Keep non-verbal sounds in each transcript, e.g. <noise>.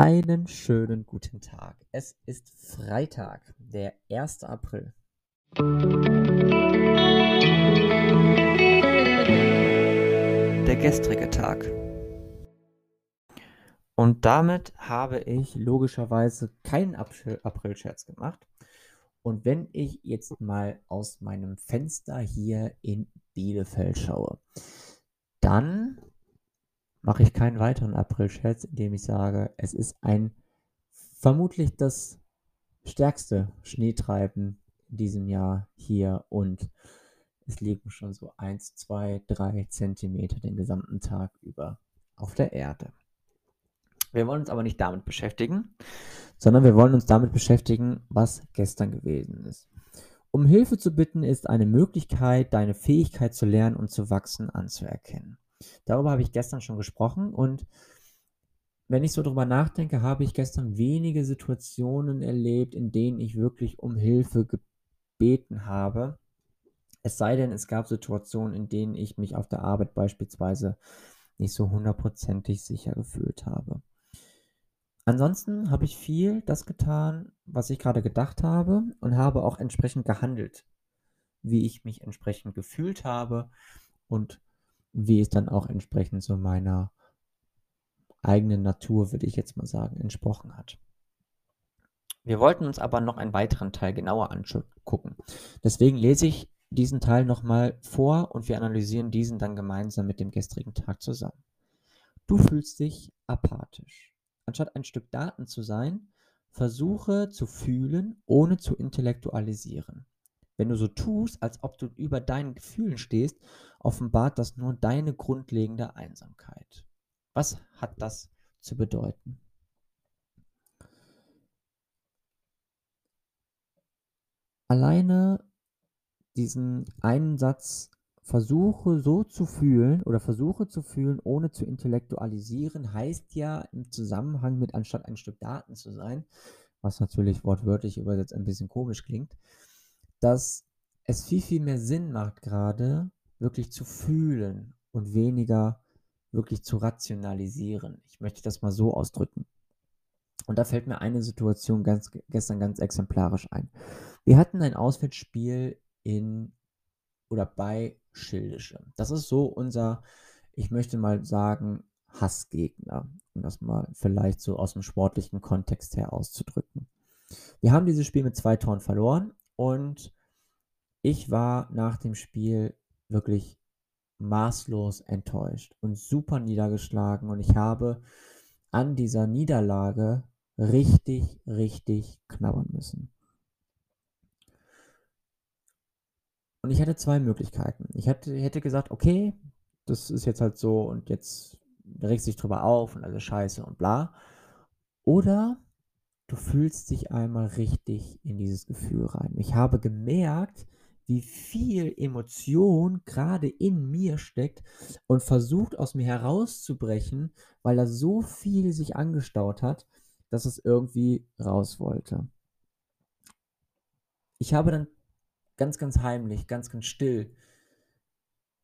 Einen schönen guten Tag. Es ist Freitag, der 1. April. Der gestrige Tag. Und damit habe ich logischerweise keinen April-Scherz gemacht. Und wenn ich jetzt mal aus meinem Fenster hier in Bielefeld schaue, dann mache ich keinen weiteren April-Scherz, indem ich sage, es ist ein vermutlich das stärkste Schneetreiben in diesem Jahr hier und es liegen schon so 1, 2, 3 Zentimeter den gesamten Tag über auf der Erde. Wir wollen uns aber nicht damit beschäftigen, sondern wir wollen uns damit beschäftigen, was gestern gewesen ist. Um Hilfe zu bitten ist eine Möglichkeit, deine Fähigkeit zu lernen und zu wachsen anzuerkennen. Darüber habe ich gestern schon gesprochen und wenn ich so drüber nachdenke, habe ich gestern wenige Situationen erlebt, in denen ich wirklich um Hilfe gebeten habe. Es sei denn, es gab Situationen, in denen ich mich auf der Arbeit beispielsweise nicht so hundertprozentig sicher gefühlt habe. Ansonsten habe ich viel das getan, was ich gerade gedacht habe und habe auch entsprechend gehandelt, wie ich mich entsprechend gefühlt habe und wie es dann auch entsprechend so meiner eigenen Natur, würde ich jetzt mal sagen, entsprochen hat. Wir wollten uns aber noch einen weiteren Teil genauer angucken. Deswegen lese ich diesen Teil nochmal vor und wir analysieren diesen dann gemeinsam mit dem gestrigen Tag zusammen. Du fühlst dich apathisch. Anstatt ein Stück Daten zu sein, versuche zu fühlen, ohne zu intellektualisieren. Wenn du so tust, als ob du über deinen Gefühlen stehst, offenbart das nur deine grundlegende Einsamkeit. Was hat das zu bedeuten? Alleine diesen einen Satz versuche so zu fühlen oder versuche zu fühlen, ohne zu intellektualisieren, heißt ja im Zusammenhang mit anstatt ein Stück Daten zu sein, was natürlich wortwörtlich übersetzt ein bisschen komisch klingt, dass es viel, viel mehr Sinn macht gerade, wirklich zu fühlen und weniger wirklich zu rationalisieren. Ich möchte das mal so ausdrücken. Und da fällt mir eine Situation ganz, gestern ganz exemplarisch ein. Wir hatten ein Auswärtsspiel in oder bei Schildische. Das ist so unser, ich möchte mal sagen, Hassgegner, um das mal vielleicht so aus dem sportlichen Kontext her auszudrücken. Wir haben dieses Spiel mit zwei Toren verloren und ich war nach dem Spiel wirklich maßlos enttäuscht und super niedergeschlagen und ich habe an dieser Niederlage richtig, richtig knabbern müssen. Und ich hatte zwei Möglichkeiten. Ich hätte, hätte gesagt, okay, das ist jetzt halt so und jetzt regst dich drüber auf und alles scheiße und bla. Oder du fühlst dich einmal richtig in dieses Gefühl rein. Ich habe gemerkt, wie viel Emotion gerade in mir steckt und versucht aus mir herauszubrechen, weil da so viel sich angestaut hat, dass es irgendwie raus wollte. Ich habe dann ganz, ganz heimlich, ganz, ganz still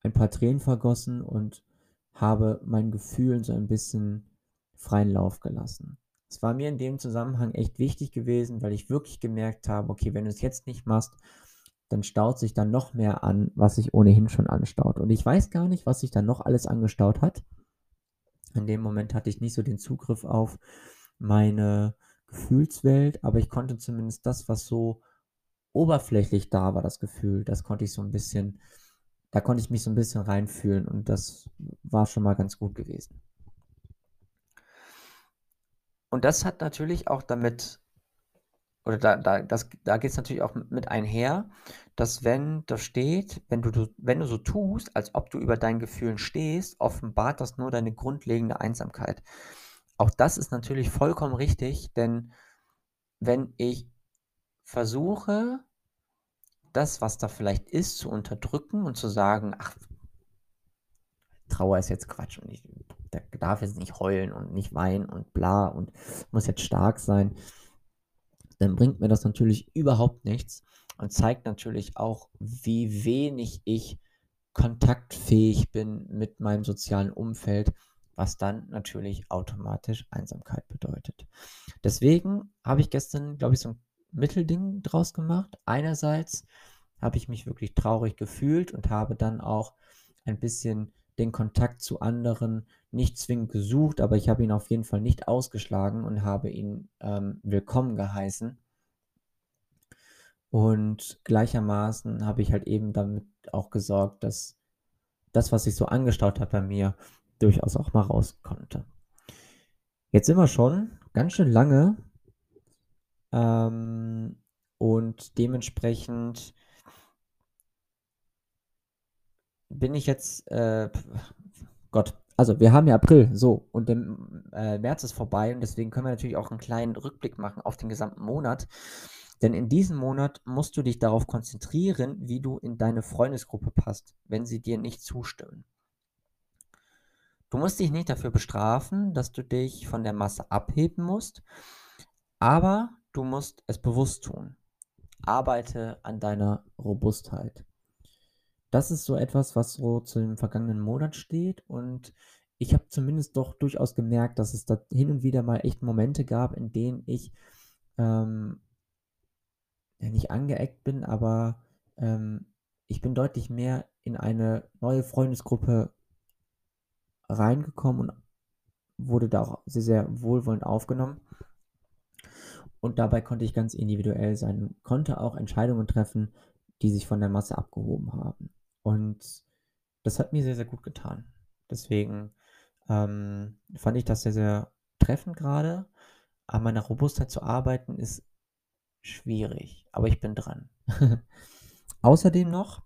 ein paar Tränen vergossen und habe meinen Gefühlen so ein bisschen freien Lauf gelassen. Es war mir in dem Zusammenhang echt wichtig gewesen, weil ich wirklich gemerkt habe, okay, wenn du es jetzt nicht machst, dann staut sich dann noch mehr an, was sich ohnehin schon anstaut. Und ich weiß gar nicht, was sich dann noch alles angestaut hat. In dem Moment hatte ich nicht so den Zugriff auf meine Gefühlswelt, aber ich konnte zumindest das, was so oberflächlich da war, das Gefühl, das konnte ich so ein bisschen, da konnte ich mich so ein bisschen reinfühlen und das war schon mal ganz gut gewesen. Und das hat natürlich auch damit oder da, da, da geht es natürlich auch mit einher, dass wenn da steht, wenn du, wenn du so tust, als ob du über deinen Gefühlen stehst, offenbart das nur deine grundlegende Einsamkeit. Auch das ist natürlich vollkommen richtig, denn wenn ich versuche, das, was da vielleicht ist, zu unterdrücken und zu sagen, ach, Trauer ist jetzt Quatsch und ich darf jetzt nicht heulen und nicht weinen und bla und muss jetzt stark sein dann bringt mir das natürlich überhaupt nichts und zeigt natürlich auch, wie wenig ich kontaktfähig bin mit meinem sozialen Umfeld, was dann natürlich automatisch Einsamkeit bedeutet. Deswegen habe ich gestern, glaube ich, so ein Mittelding draus gemacht. Einerseits habe ich mich wirklich traurig gefühlt und habe dann auch ein bisschen den Kontakt zu anderen nicht zwingend gesucht, aber ich habe ihn auf jeden Fall nicht ausgeschlagen und habe ihn ähm, willkommen geheißen. Und gleichermaßen habe ich halt eben damit auch gesorgt, dass das, was sich so angestaut hat bei mir, durchaus auch mal raus konnte. Jetzt sind wir schon ganz schön lange ähm, und dementsprechend bin ich jetzt, äh, Gott, also wir haben ja April, so, und der äh, März ist vorbei und deswegen können wir natürlich auch einen kleinen Rückblick machen auf den gesamten Monat. Denn in diesem Monat musst du dich darauf konzentrieren, wie du in deine Freundesgruppe passt, wenn sie dir nicht zustimmen. Du musst dich nicht dafür bestrafen, dass du dich von der Masse abheben musst, aber du musst es bewusst tun. Arbeite an deiner Robustheit das ist so etwas, was so zu dem vergangenen Monat steht und ich habe zumindest doch durchaus gemerkt, dass es da hin und wieder mal echt Momente gab, in denen ich ähm, ja, nicht angeeckt bin, aber ähm, ich bin deutlich mehr in eine neue Freundesgruppe reingekommen und wurde da auch sehr, sehr wohlwollend aufgenommen. Und dabei konnte ich ganz individuell sein und konnte auch Entscheidungen treffen, die sich von der Masse abgehoben haben. Und das hat mir sehr, sehr gut getan. Deswegen ähm, fand ich das sehr, sehr treffend gerade. An meiner Robustheit zu arbeiten ist schwierig, aber ich bin dran. <laughs> Außerdem noch,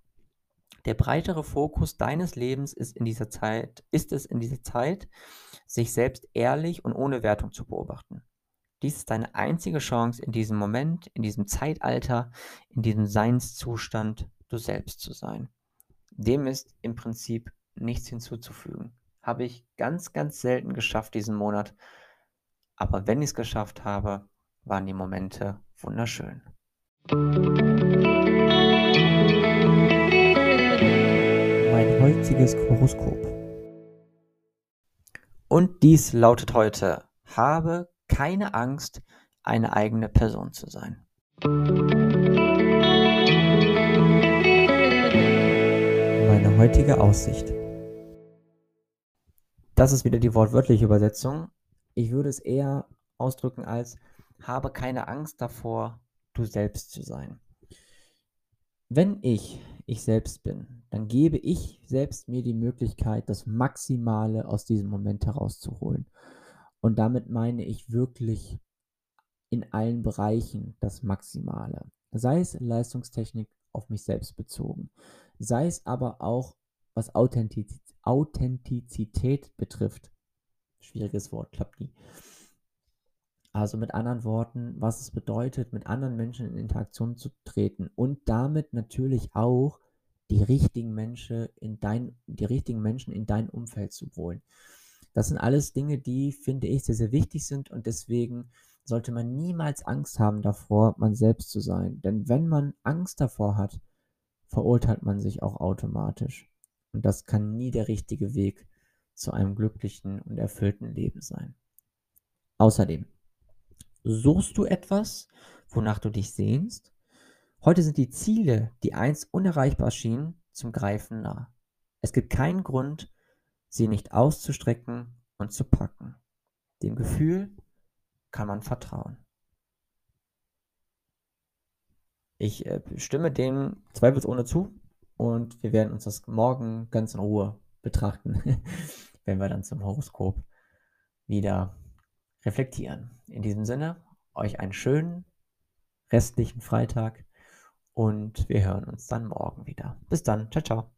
der breitere Fokus deines Lebens ist in dieser Zeit, ist es in dieser Zeit, sich selbst ehrlich und ohne Wertung zu beobachten. Dies ist deine einzige Chance in diesem Moment, in diesem Zeitalter, in diesem Seinszustand, du selbst zu sein. Dem ist im Prinzip nichts hinzuzufügen. Habe ich ganz, ganz selten geschafft diesen Monat. Aber wenn ich es geschafft habe, waren die Momente wunderschön. Mein heutiges Horoskop. Und dies lautet heute, habe keine Angst, eine eigene Person zu sein. Heutige Aussicht. Das ist wieder die wortwörtliche Übersetzung. Ich würde es eher ausdrücken als habe keine Angst davor, du selbst zu sein. Wenn ich ich selbst bin, dann gebe ich selbst mir die Möglichkeit, das Maximale aus diesem Moment herauszuholen. Und damit meine ich wirklich in allen Bereichen das Maximale. Sei es Leistungstechnik auf mich selbst bezogen, sei es aber auch, was Authentiz Authentizität betrifft. Schwieriges Wort, klappt nie. Also mit anderen Worten, was es bedeutet, mit anderen Menschen in Interaktion zu treten und damit natürlich auch die richtigen Menschen in dein, die richtigen Menschen in dein Umfeld zu holen. Das sind alles Dinge, die, finde ich, sehr, sehr wichtig sind und deswegen sollte man niemals Angst haben davor, man selbst zu sein. Denn wenn man Angst davor hat, verurteilt man sich auch automatisch. Und das kann nie der richtige Weg zu einem glücklichen und erfüllten Leben sein. Außerdem, suchst du etwas, wonach du dich sehnst? Heute sind die Ziele, die einst unerreichbar schienen, zum Greifen nah. Es gibt keinen Grund, sie nicht auszustrecken und zu packen. Dem Gefühl kann man vertrauen. Ich äh, stimme dem zweifelsohne zu und wir werden uns das morgen ganz in Ruhe betrachten, <laughs> wenn wir dann zum Horoskop wieder reflektieren. In diesem Sinne, euch einen schönen restlichen Freitag und wir hören uns dann morgen wieder. Bis dann, ciao, ciao.